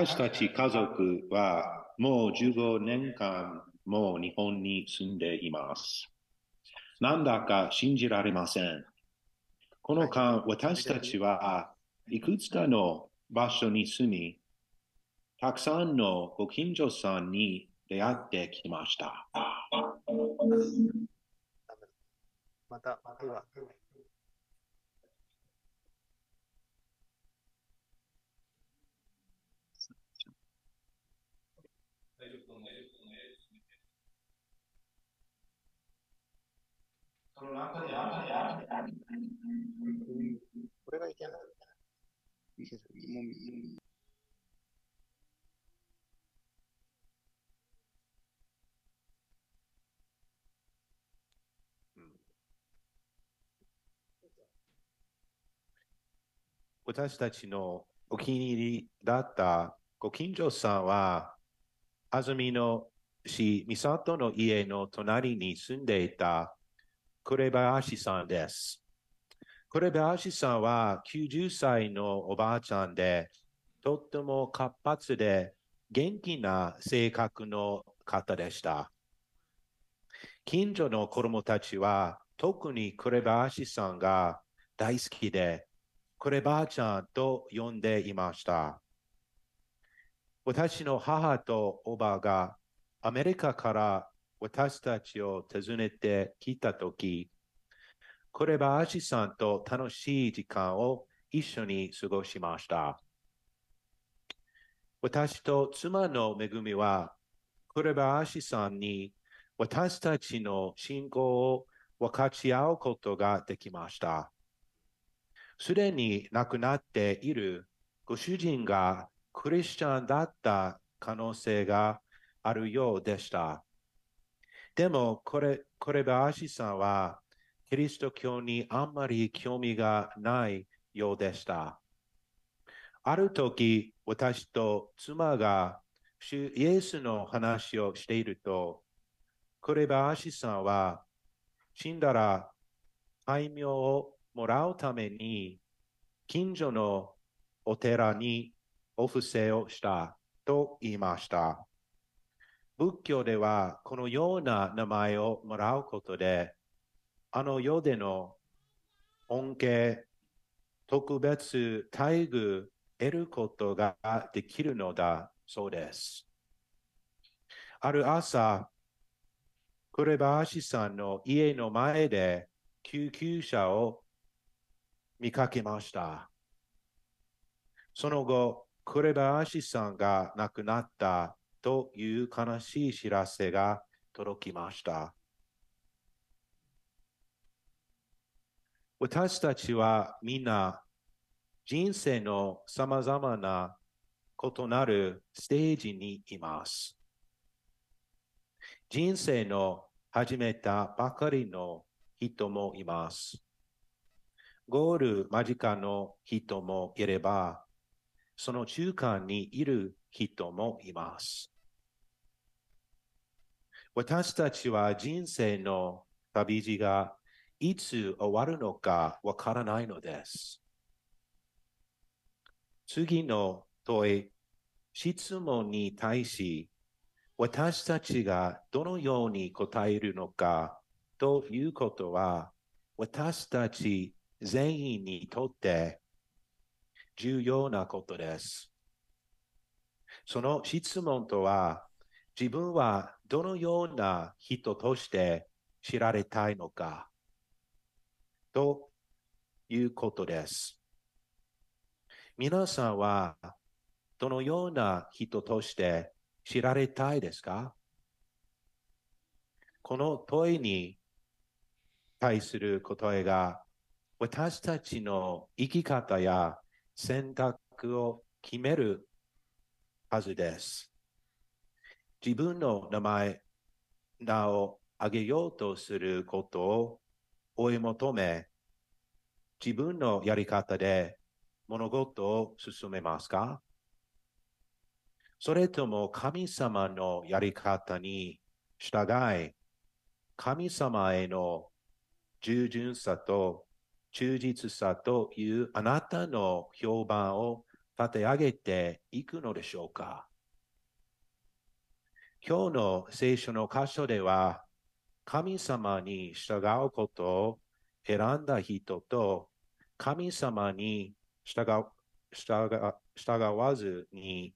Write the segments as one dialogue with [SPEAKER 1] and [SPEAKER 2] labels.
[SPEAKER 1] 私たち家族はもう15年間もう日本に住んでいます。なんだか信じられません。この間、私たちはいくつかの場所に住み、たくさんのご近所さんに出会ってきました。
[SPEAKER 2] また、では、これがいけない。いいですもうもう
[SPEAKER 1] 私たちのお気に入りだったご近所さん。は、安住の市三郷の家の隣に住ん。でいた紅林さんです。紅林さんは90歳のおばあちゃんで、とっても活発で元気な性格の方でした。近所の子供たちは特に紅林さんが大好きで、こればあちゃんと呼んでいました。私の母とおばがアメリカから私たちを訪ねてきたとき、こればあしさんと楽しい時間を一緒に過ごしました。私と妻の恵みは、こればあしさんに私たちの信仰を分かち合うことができました。すでに亡くなっているご主人がクリスチャンだった可能性があるようでした。でも、これ、こればあしさんは、キリスト教にあんまり興味がないようでした。ある時、私と妻が主イエスの話をしていると、こればあしさんは、死んだら、戒名をもらうために、近所のお寺にお布施をしたと言いました。仏教ではこのような名前をもらうことで、あの世での恩恵、特別待遇得ることができるのだそうです。ある朝、クレバーシさんの家の前で救急車を見かけました。その後、クレバーシさんが亡くなったという悲しい知らせが届きました。私たちはみんな人生のさまざまな異なるステージにいます。人生の始めたばかりの人もいます。ゴール間近の人もいれば、その中間にいる人もいます。私たちは人生の旅路がいつ終わるのかわからないのです。次の問い、質問に対し、私たちがどのように答えるのかということは、私たち全員にとって重要なことです。その質問とは、自分はどのような人として知られたいのかということです。皆さんはどのような人として知られたいですか？この問いに対する答えが私たちの生き方や選択を決めるはずです。自分の名前、名を挙げようとすることを追い求め、自分のやり方で物事を進めますか？それとも神様のやり方に従い、神様への従順さと忠実さというあなたの評判を立て上げていくのでしょうか？今日の聖書の箇所では、神様に従うことを選んだ人と、神様に従わずに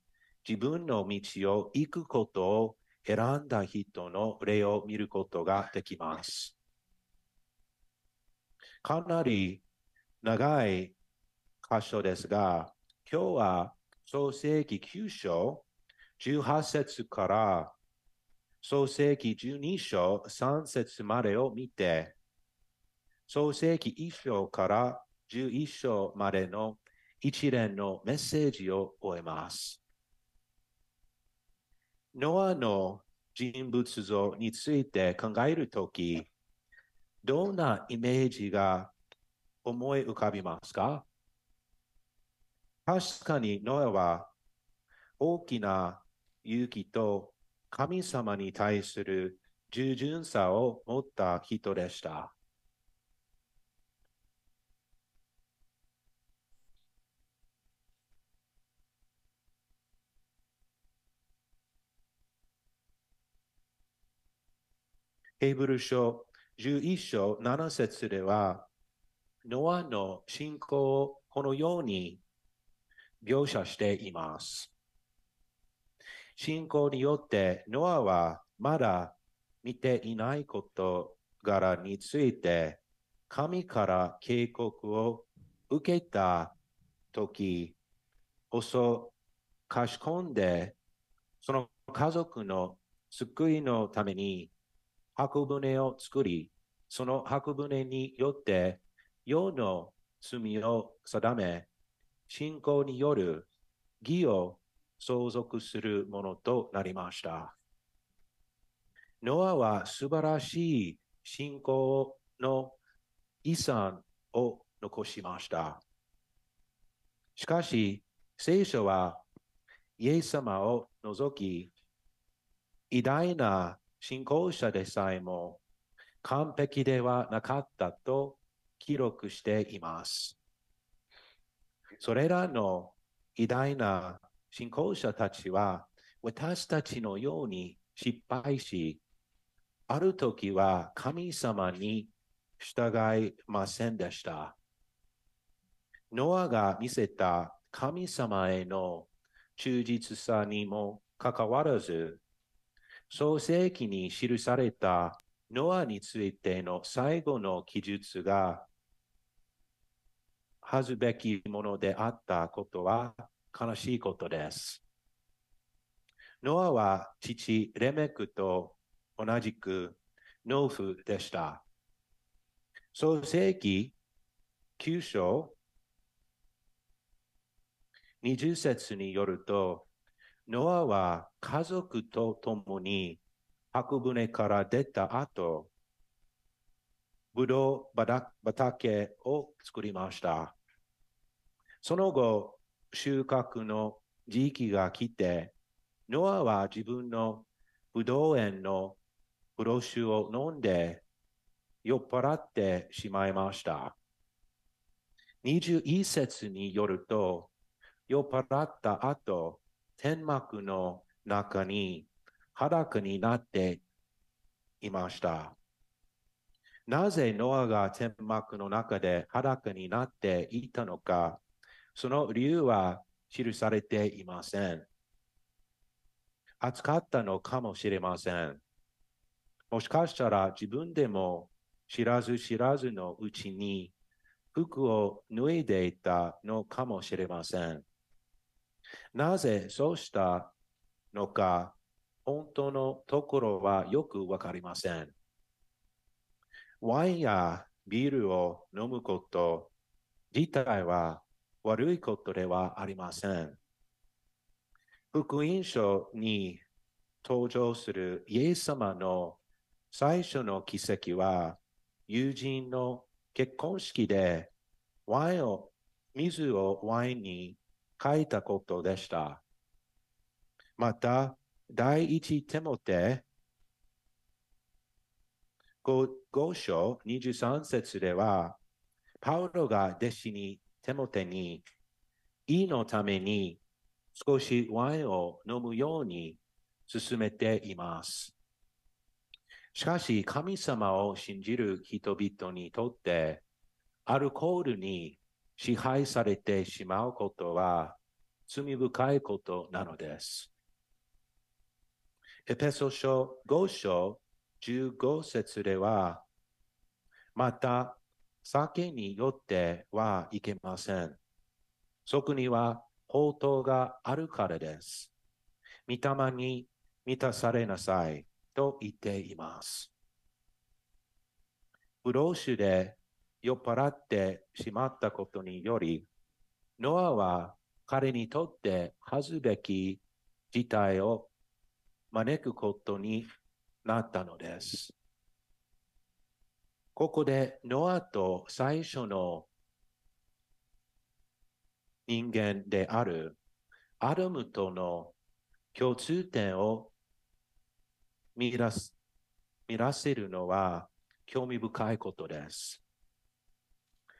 [SPEAKER 1] 自分の道を行くことを選んだ人の例を見ることができます。かなり長い箇所ですが、今日は創世記9章18節から創世記12章3節までを見て、創世記1章から11章までの一連のメッセージを終えます。ノアの人物像について考えるとき、どんなイメージが思い浮かびますか？確かにノアは大きな勇気と神様に対する従順さを持った人でした。ヘブル書11章7節では、ノアの信仰をこのように描写しています。信仰によってノアはまだ見ていない事柄について神から警告を受けたとき、遅かし込んでその家族の救いのために箱舟を作り、その箱舟によって世の罪を定め、信仰による義を相続するものとなりました。ノアは素晴らしい信仰の遺産を残しました。しかし、聖書はイエス様を除き、偉大な信仰者でさえも完璧ではなかったと記録しています。それらの偉大な信仰者たちは私たちのように失敗し、ある時は神様に従いませんでした。ノアが見せた神様への忠実さにもかかわらず、創世記に記されたノアについての最後の記述が恥ずべきものであったことは悲しいことです。ノアは父レメクと同じく農夫でした。創世記9章20節によると、ノアは家族と共に箱舟から出た後、ぶどう畑を作りました。その後、収穫の時期が来て、ノアは自分のぶどう園のブロッシュを飲んで酔っ払ってしまいました。21節によると、酔っ払った後、天幕の中に裸になっていました。なぜノアが天幕の中で裸になっていたのか、その理由は記されていません。暑かったのかもしれません。もしかしたら自分でも知らず知らずのうちに服を脱いでいたのかもしれません。なぜそうしたのか、本当のところはよくわかりません。ワインやビールを飲むこと自体は悪いことではありません。福音書に登場するイエス様の最初の奇跡は、友人の結婚式でワインを、水をワインに変えたことでした。また、第一テモテ 5, 5章23節では、パウロが弟子にテモテに胃のために少しワインを飲むように進めています。しかし、神様を信じる人々にとって、アルコールに支配されてしまうことは罪深いことなのです。エペソ書5章15節では、また酒によってはいけません。そこには宝刀があるからです。御霊に満たされなさいと言っています。ブロー酒で酔っ払ってしまったことにより、ノアは彼にとって恥ずべき事態を招くことになったのです。ここでノアと最初の人間であるアダムとの共通点を見らす見らせるのは興味深いことです。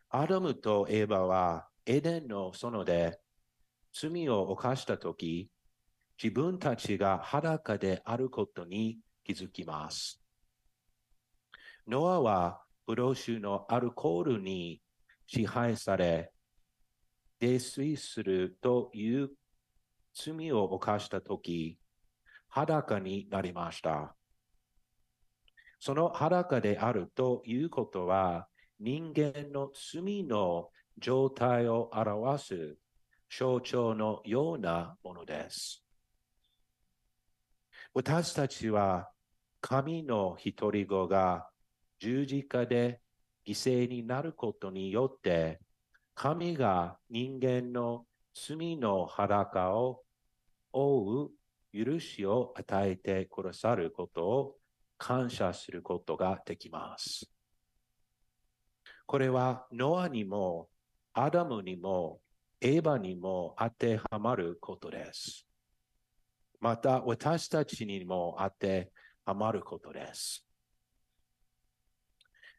[SPEAKER 1] アダムとエヴァはエデンの園で罪を犯したとき、自分たちが裸であることに気づきます。ノアはブドウ酒のアルコールに支配され、泥酔するという罪を犯したとき、裸になりました。その裸であるということは、人間の罪の状態を表す象徴のようなものです。私たちは神の一人子が十字架で犠牲になることによって神が人間の罪の裸を覆う許しを与えてくださることを感謝することができます。これはノアにもアダムにもエヴァにも当てはまることです。また私たちにも当てはまることです。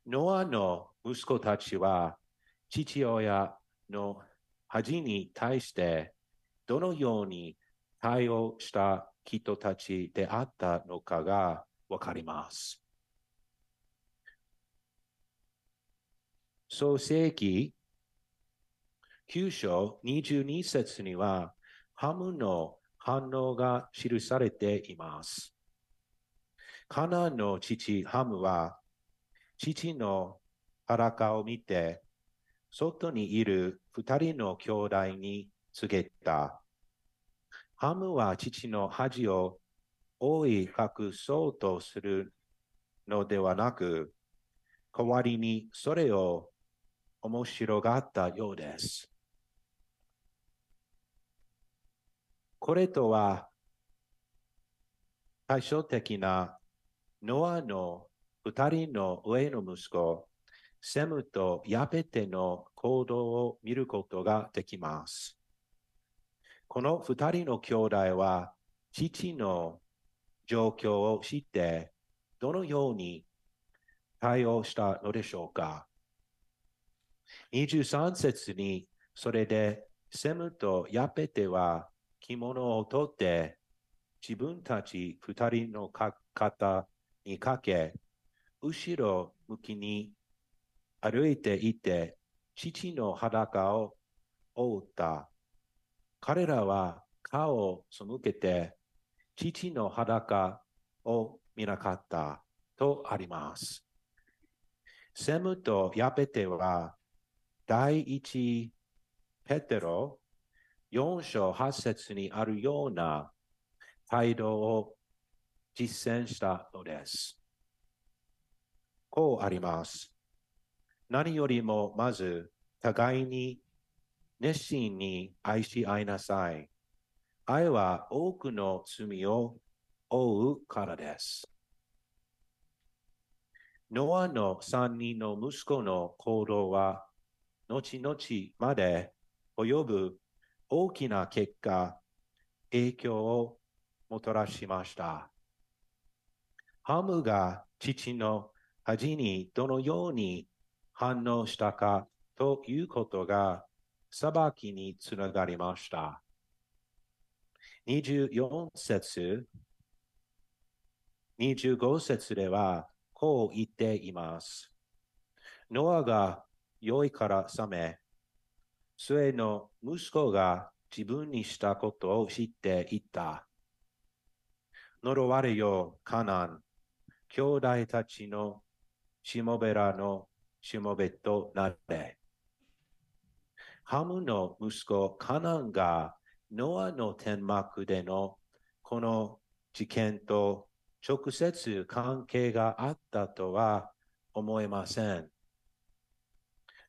[SPEAKER 1] ノアの息子たちは父親の恥に対してどのように対応した人たちであったのかがわかります。創世記9章22節にはハムの反応が記されています。カナンの父ハムは父の裸を見て外にいる二人の兄弟に告げた。ハムは父の恥を覆い隠そうとするのではなく、代わりにそれを面白がったようです。これとは対照的なノアの二人の上の息子、セムとヤペテの行動を見ることができます。この二人の兄弟は父の状況を知ってどのように対応したのでしょうか ?23 節にそれでセムとヤペテは着物を取って自分たち二人の肩にかけ後ろ向きに歩いていて父の裸を覆った。彼らは顔を背けて父の裸を見なかったとあります。セムとヤペテは第一ペテロ4章8節にあるような態度を実践したのです。こうあります。何よりもまず互いに熱心に愛し合いなさい。愛は多くの罪を負うからです。ノアの三人の息子の行動は、後々まで及ぶ大きな結果、影響をもたらしました。ハムが父の恥にどのように反応したかということが裁きにつながりました。24節、25節ではこう言っています。ノアが良いから覚め、末の息子が自分にしたことを知っていった。呪われよ、カナン。兄弟たちのしもべらのしもべとなれ。ハムの息子カナンがノアの天幕でのこの事件と直接関係があったとは思えません。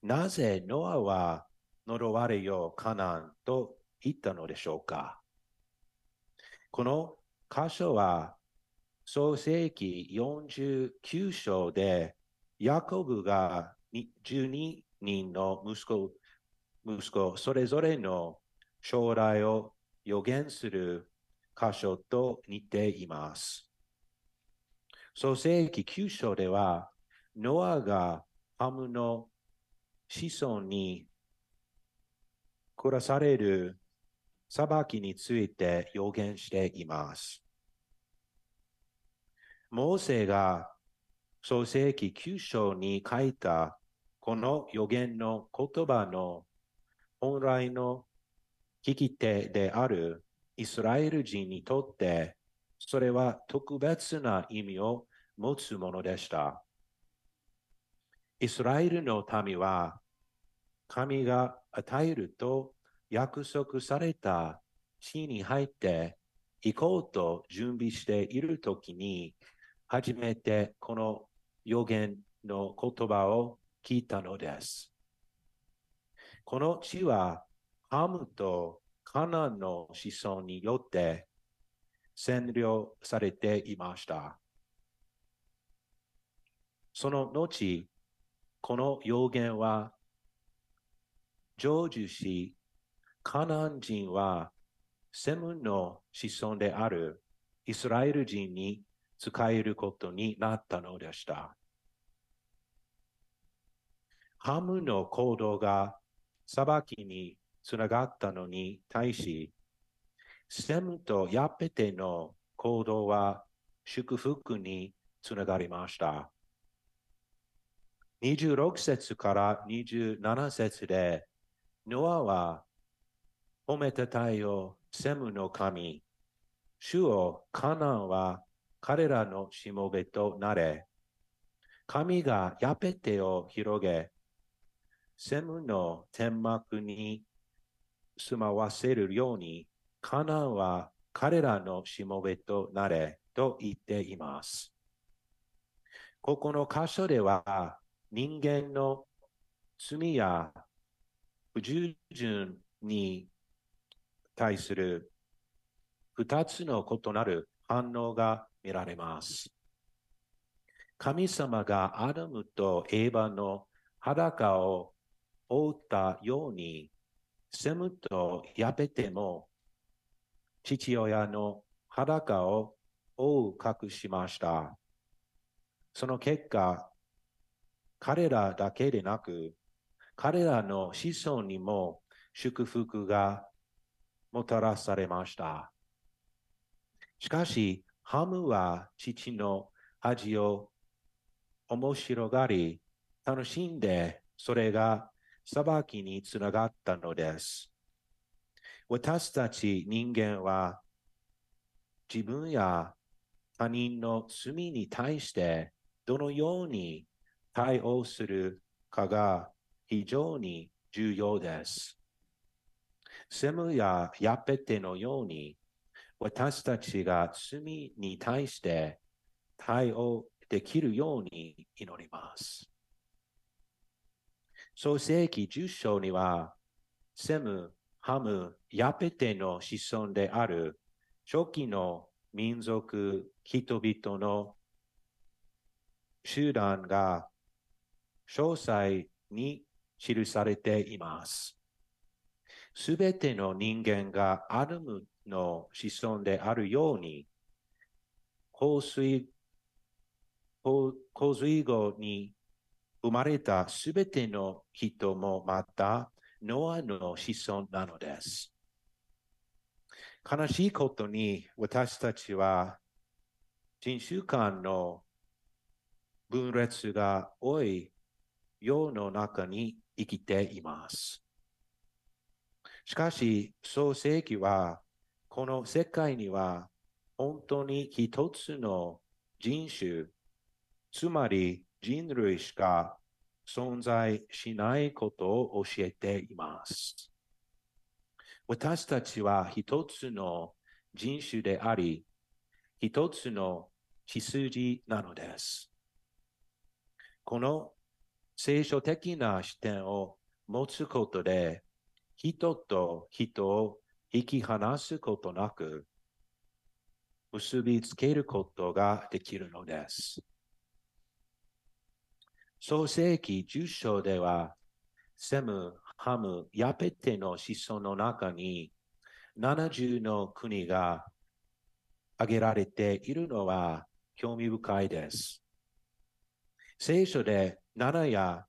[SPEAKER 1] なぜノアは呪われよカナンと言ったのでしょうかこの箇所は創世記49章でヤコブが12人の息子息子それぞれの将来を予言する箇所と似ています。創世記9章では、ノアがハムの子孫に下される裁きについて予言しています。モーセが創世記9章に書いたこの予言の言葉の本来の聞き手であるイスラエル人にとって、それは特別な意味を持つものでした。イスラエルの民は、神が与えると約束された地に入って行こうと準備しているときに、初めてこの予言の言葉を聞いたのです。この地はハムとカナンの子孫によって占領されていました。その後、この予言は成就し、カナン人はセムの子孫であるイスラエル人に使えることになったのでした。ハムの行動が裁きにつながったのに対し、セムとヤペテの行動は祝福につながりました。26節から27節で、ノアは褒めたたえよセムの神、主をカナンは彼らのしもべとなれ、神がヤペテを広げ、セムの天幕に住まわせるように、カナンは彼らのしもべとなれと言っています。ここの箇所では、人間の罪や不従順に対する二つの異なる反応が見られます。神様がアダムとエヴァの裸を覆ったように、セムとヤペテも父親の裸を覆う隠しました。その結果、彼らだけでなく、彼らの子孫にも祝福がもたらされました。しかし、ハムは父の恥を面白がり、楽しんで、それが裁きにつながったのです。私たち人間は自分や他人の罪に対してどのように対応するかが非常に重要です。セムやヤペテのように私たちが罪に対して対応できるように祈ります。創世記10章には、セム、ハム、ヤペテの子孫である初期の民族、人々の集団が詳細に記されています。すべての人間がアダムの子孫であるように、洪水洪水後に生まれたすべての人もまたノアの子孫なのです。悲しいことに私たちは人種間の分裂が多い世の中に生きています。しかし、創世記は、この世界には本当に一つの人種、つまり人類しか存在しないことを教えています。私たちは一つの人種であり、一つの血筋なのです。この聖書的な視点を持つことで、人と人を引き離すことなく、結びつけることができるのです。創世記10章では、セム、ハム、ヤペテの子孫の中に70の国が挙げられているのは興味深いです。聖書で7や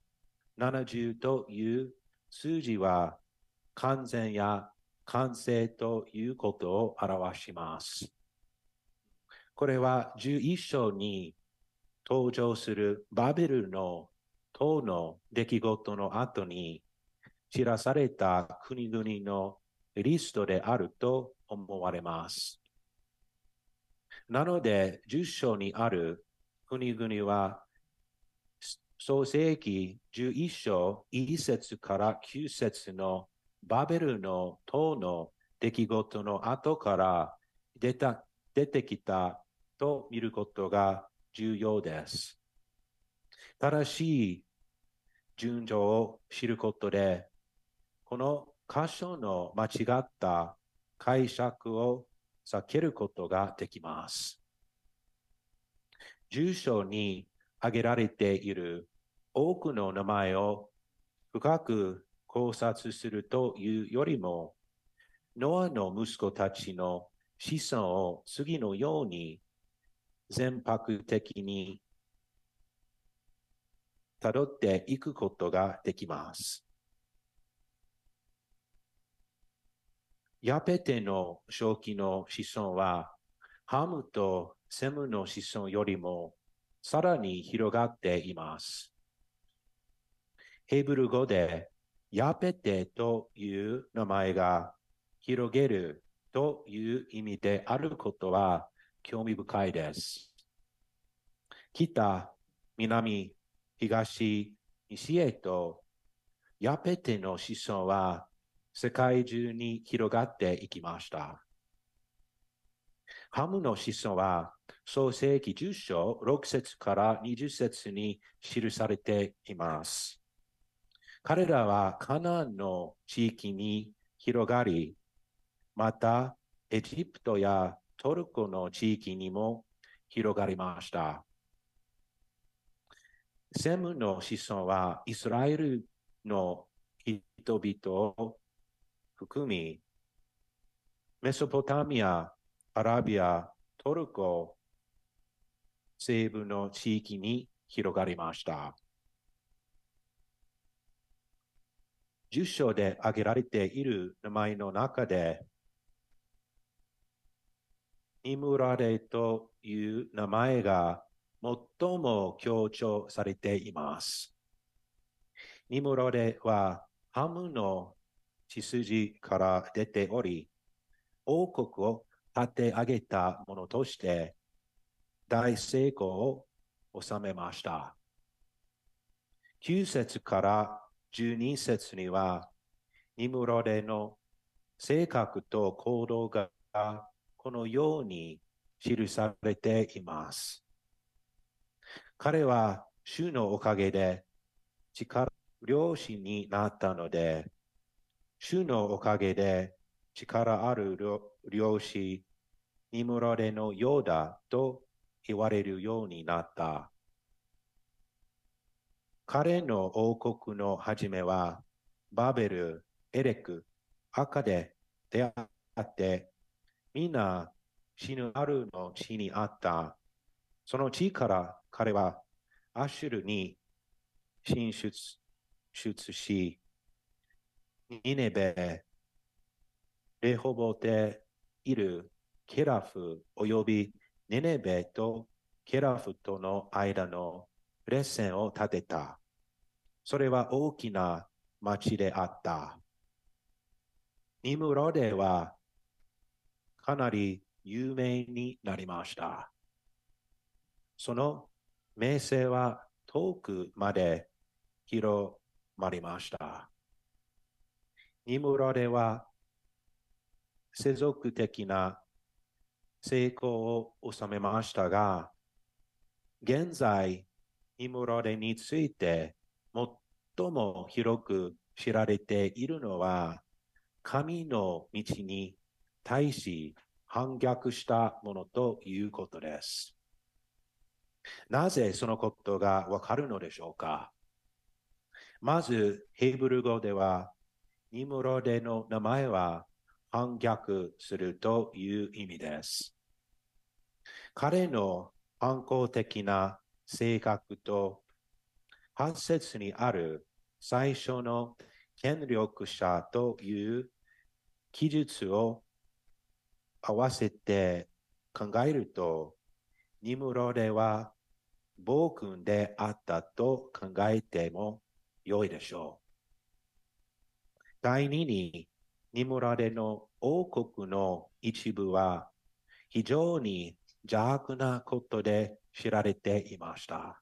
[SPEAKER 1] 70という数字は完全や完成ということを表します。これは11章に登場するバベルの塔の出来事の後に知らされた国々のリストであると思われます。なので、10章にある国々は創世記11章1節から9節のバベルの塔の出来事の後から出た出てきたと見ることが重要です。正しい順序を知ることで、この箇所の間違った解釈を避けることができます。住所に挙げられている多くの名前を深く考察するというよりも、ノアの息子たちの子孫を次のように全泊的に辿っていくことができます。ヤペテの正気の子孫は、ハムとセムの子孫よりもさらに広がっています。ヘブル語でヤペテという名前が広げるという意味であることは興味深いです。北、南、東、西へとヤペテの子孫は世界中に広がっていきました。ハムの子孫は創世記10章6節から20節に記されています。彼らはカナンの地域に広がり、またエジプトやトルコの地域にも広がりました。セムの子孫はイスラエルの人々を含み、メソポタミア、アラビア、トルコ、西部の地域に広がりました。10章で挙げられている名前の中で、ニムラレという名前が最も強調されています。ニムラレはハムの血筋から出ており、王国を立て上げたものとして大成功を収めました。9節から12節には、ニムロデの性格と行動がこのように記されています。彼は主のおかげで力漁師になったので、主のおかげで力ある漁師、ニムロデのようだと言われるようになった。彼の王国の始めは、バベル、エレク、赤で出会って、皆死ぬあるの地にあった。その地から彼はアシュルに進出出し、ニネベ、レホボテいるケラフおよびネネベとケラフとの間の列線を立てた。それは大きな町であった。ニムロデはかなり有名になりました。その名声は遠くまで広まりました。ニムロデは世俗的な成功を収めましたが、現在、ニムロデについて最も広く知られているのは、神の道に対し反逆したものということです。なぜそのことがわかるのでしょうか？まず、ヘブル語では、ニムロデの名前は反逆するという意味です。彼の反抗的な性格と発節にある最初の権力者という記述を合わせて考えると、ニムロデは暴君であったと考えても良いでしょう。第二に、ニムロデの王国の一部は非常に邪悪なことで知られていました。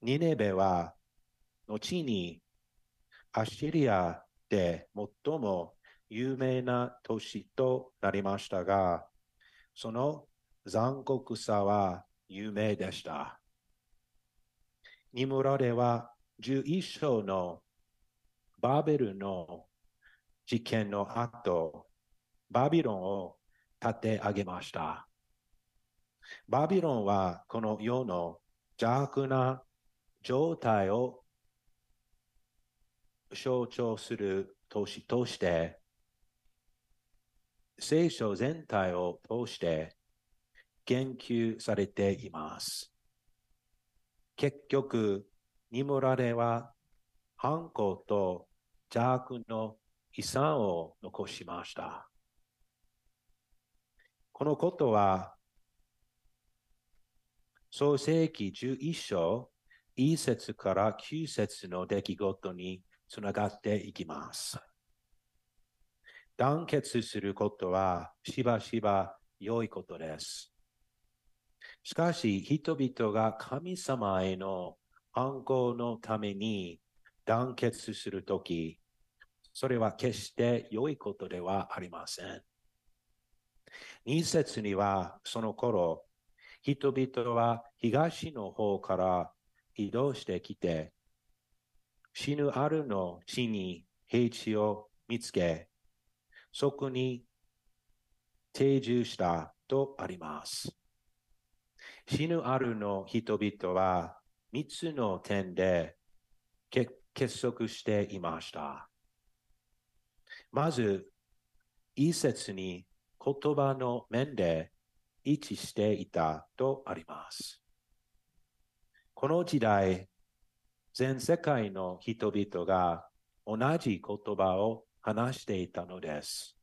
[SPEAKER 1] ニネベは後にアシリアで最も有名な都市となりましたが、その残酷さは有名でした。ニムラでは11章のバーベルの事件の後、バビロンを立て上げました。バビロンはこの世の邪悪な状態を象徴する都市として、聖書全体を通して研究されています。結局、ニムラレは犯行と邪悪の遺産を残しました。このことは、創世記11章1節から9節の出来事につながっていきます。団結することはしばしば良いことです。しかし、人々が神様への反抗のために団結するとき、それは決して良いことではありません。二節にはその頃、人々は東の方から移動してきて、死ぬあるの地に平地を見つけ、そこに定住したとあります。死ぬあるの人々は三つの点で結束していました。まず、一節に言葉の面で一致していたとあります。この時代、全世界の人々が同じ言葉を話していたのです。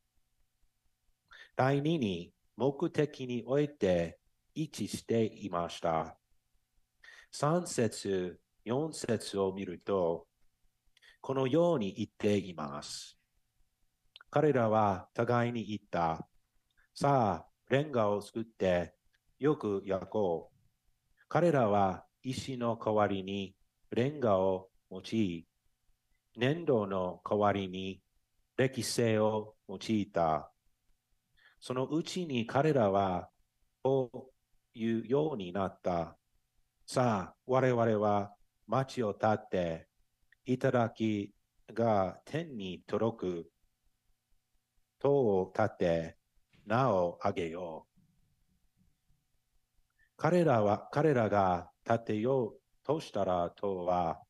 [SPEAKER 1] 第二に目的において一致していました。三節、四節を見ると、このように言っています。彼らは互いに言った。さあ、レンガを作ってよく焼こう。彼らは石の代わりにレンガを用い、粘土の代わりに歴史を用いた。そのうちに彼らはこういうようになった。さあ、我々は町を建って、いただきが天に届く塔を建て、名をあげよう。彼らは、彼らが建てようとしたらとは、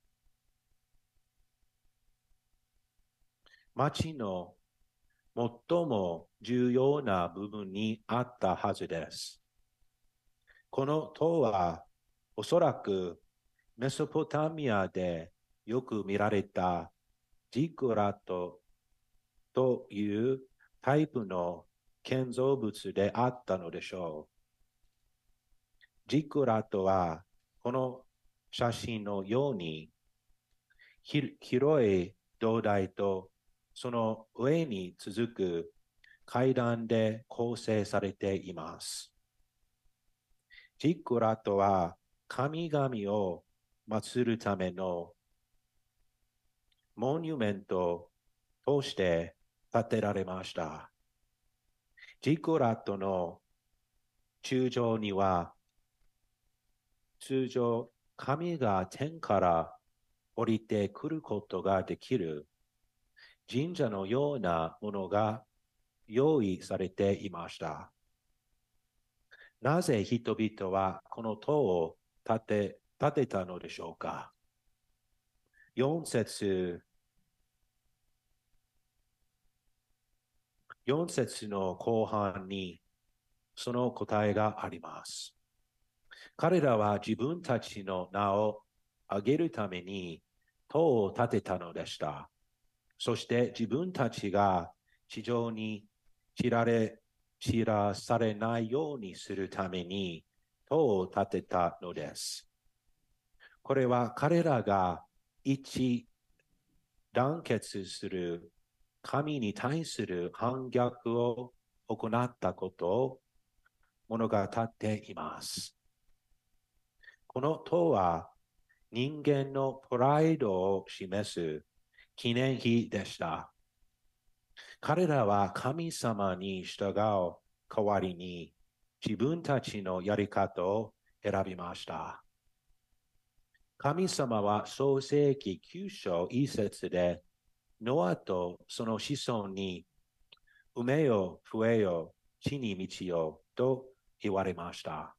[SPEAKER 1] 町の最も重要な部分にあったはずです。この塔はおそらくメソポタミアでよく見られたジグラトというタイプの建造物であったのでしょう。ジグラトはこの写真のように広い土台とその上に続く階段で構成されています。ジックラットは神々を祀るためのモニュメントとして建てられました。ジックラットの中上には通常神が天から降りてくることができる神社のようなものが用意されていました。なぜ人々はこの塔を建て建てたのでしょうか ?4 節4節の後半にその答えがあります。彼らは自分たちの名を挙げるために塔を建てたのでした。そして自分たちが地上に知られ、知らされないようにするために塔を建てたのです。これは彼らが一団結する神に対する反逆を行ったことを物語っています。この塔は人間のプライドを示す記念碑でした。彼らは神様に従う代わりに自分たちのやり方を選びました。神様は創世記9章一節でノアとその子孫に埋めよ、増えよ、地に満ちよと言われました。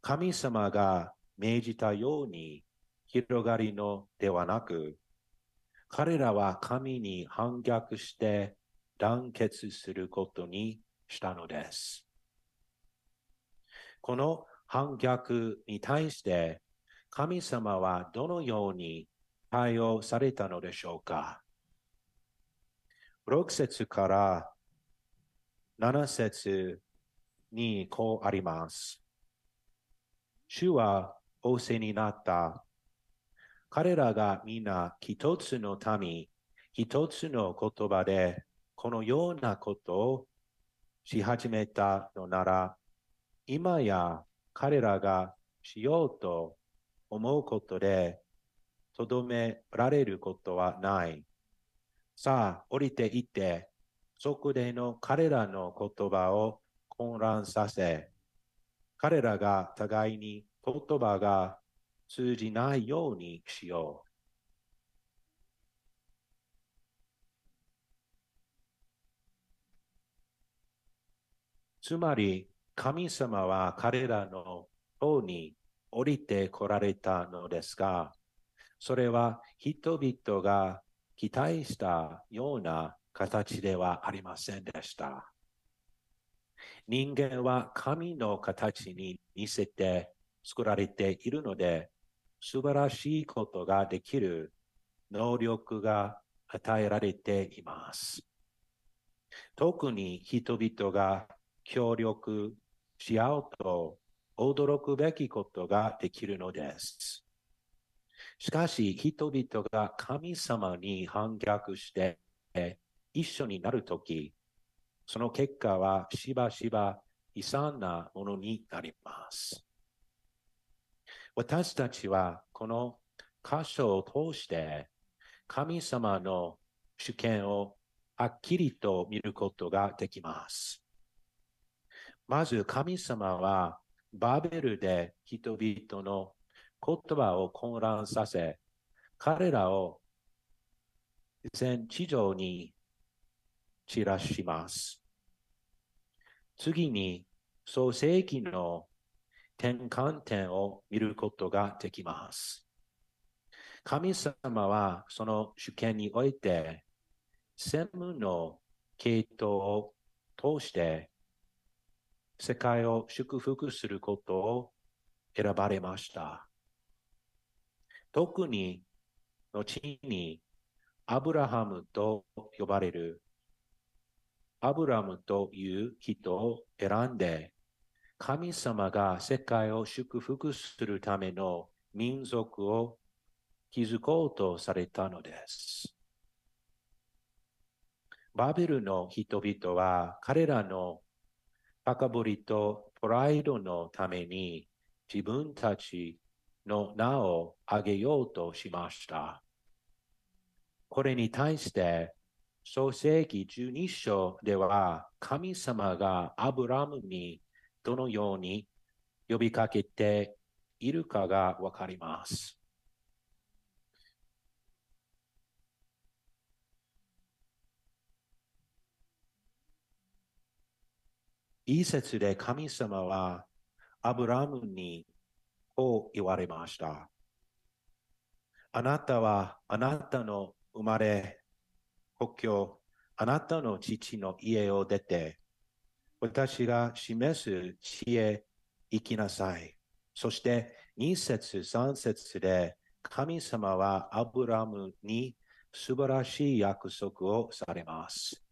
[SPEAKER 1] 神様が命じたように広がりのではなく、彼らは神に反逆して団結することにしたのです。この反逆に対して神様はどのように対応されたのでしょうか ?6 節から7節にこうあります。主は仰せになった。彼らが皆一つの民、一つの言葉でこのようなことをし始めたのなら、今や彼らがしようと思うことで、とどめられることはない。さあ、降りていって、そこでの彼らの言葉を混乱させ、彼らが互いに言葉が通じないようにしよう。つまり、神様は彼らの方に降りて来られたのですが、それは人々が期待したような形ではありませんでした。人間は神の形に似せて作られているので、素晴らしいことができる能力が与えられています。特に人々が協力し合うと驚くべきことができるのです。しかし人々が神様に反逆して一緒になるとき、その結果はしばしば悲惨なものになります。私たちはこの箇所を通して神様の主権をはっきりと見ることができます。まず神様はバベルで人々の言葉を混乱させ、彼らを全地上に散らします。次に、創世記の転換点を見ることができます。神様はその主権において、専務の系統を通して世界を祝福することを選ばれました。特に後にアブラハムと呼ばれるアブラムという人を選んで、神様が世界を祝福するための民族を築こうとされたのです。バベルの人々は彼らの高ぶりとプライドのために自分たちの名を挙げようとしました。これに対して創世記12章では神様がアブラムにどのように呼びかけているかがわかります。いい説で神様はアブラムにこう言われました。あなたはあなたの生まれ故郷、あなたの父の家を出て、私が示す地へ行きなさい。そして2節3節で神様はアブラムに素晴らしい約束をされます。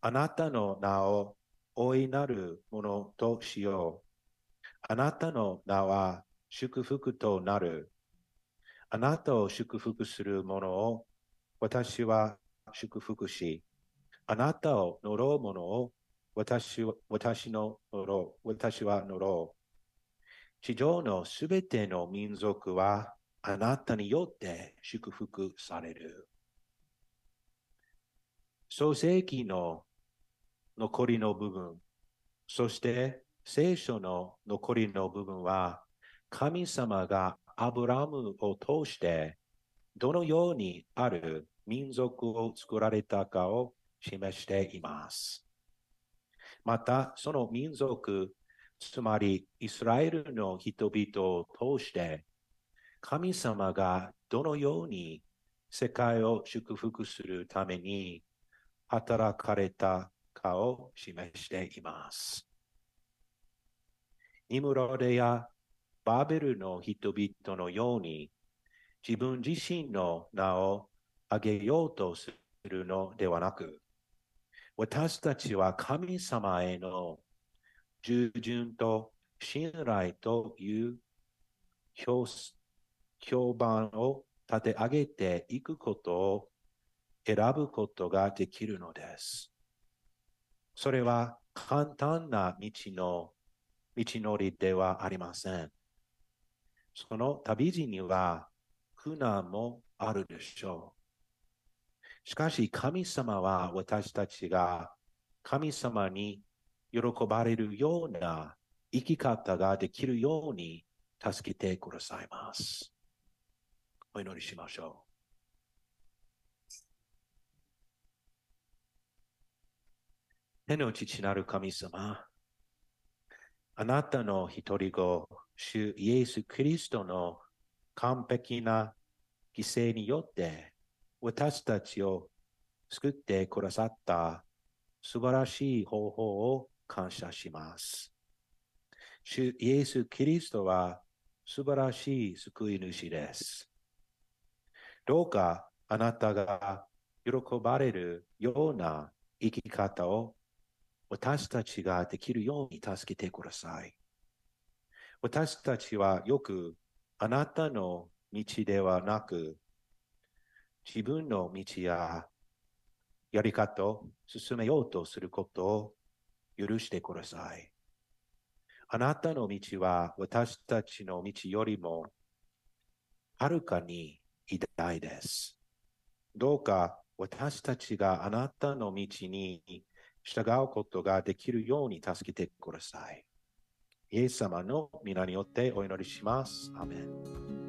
[SPEAKER 1] あなたの名を大いなるものとしよう。あなたの名は祝福となる。あなたを祝福するものを私は祝福し、あなたを呪う者を私私の呪う、私は呪う。地上のすべての民族はあなたによって祝福される。創世記の残りの部分、そして聖書の残りの部分は、神様がアブラムを通してどのようにある民族を作られたかを示しています。また、その民族、つまりイスラエルの人々を通して、神様がどのように世界を祝福するために働かれたかを示しています。ニムロデやバーベルの人々のように自分自身の名を挙げようとするのではなく、私たちは神様への従順と信頼という評判を立て上げていくことを選ぶことができるのです。それは簡単な道の道のりではありません。その旅路には苦難もあるでしょう。しかし神様は私たちが神様に喜ばれるような生き方ができるように助けてくださいます。お祈りしましょう。天の父なる神様、あなたの一人子、主イエス・キリストの完璧な犠牲によって私たちを救ってくださった素晴らしい方法を感謝します。主イエス・キリストは素晴らしい救い主です。どうかあなたが喜ばれるような生き方を私たちができるように助けてください。私たちはよくあなたの道ではなく、自分の道ややり方を進めようとすることを許してください。あなたの道は私たちの道よりもはるかに偉大です。どうか私たちがあなたの道に従うことができるように助けてください。イエス様の皆によってお祈りします。アメン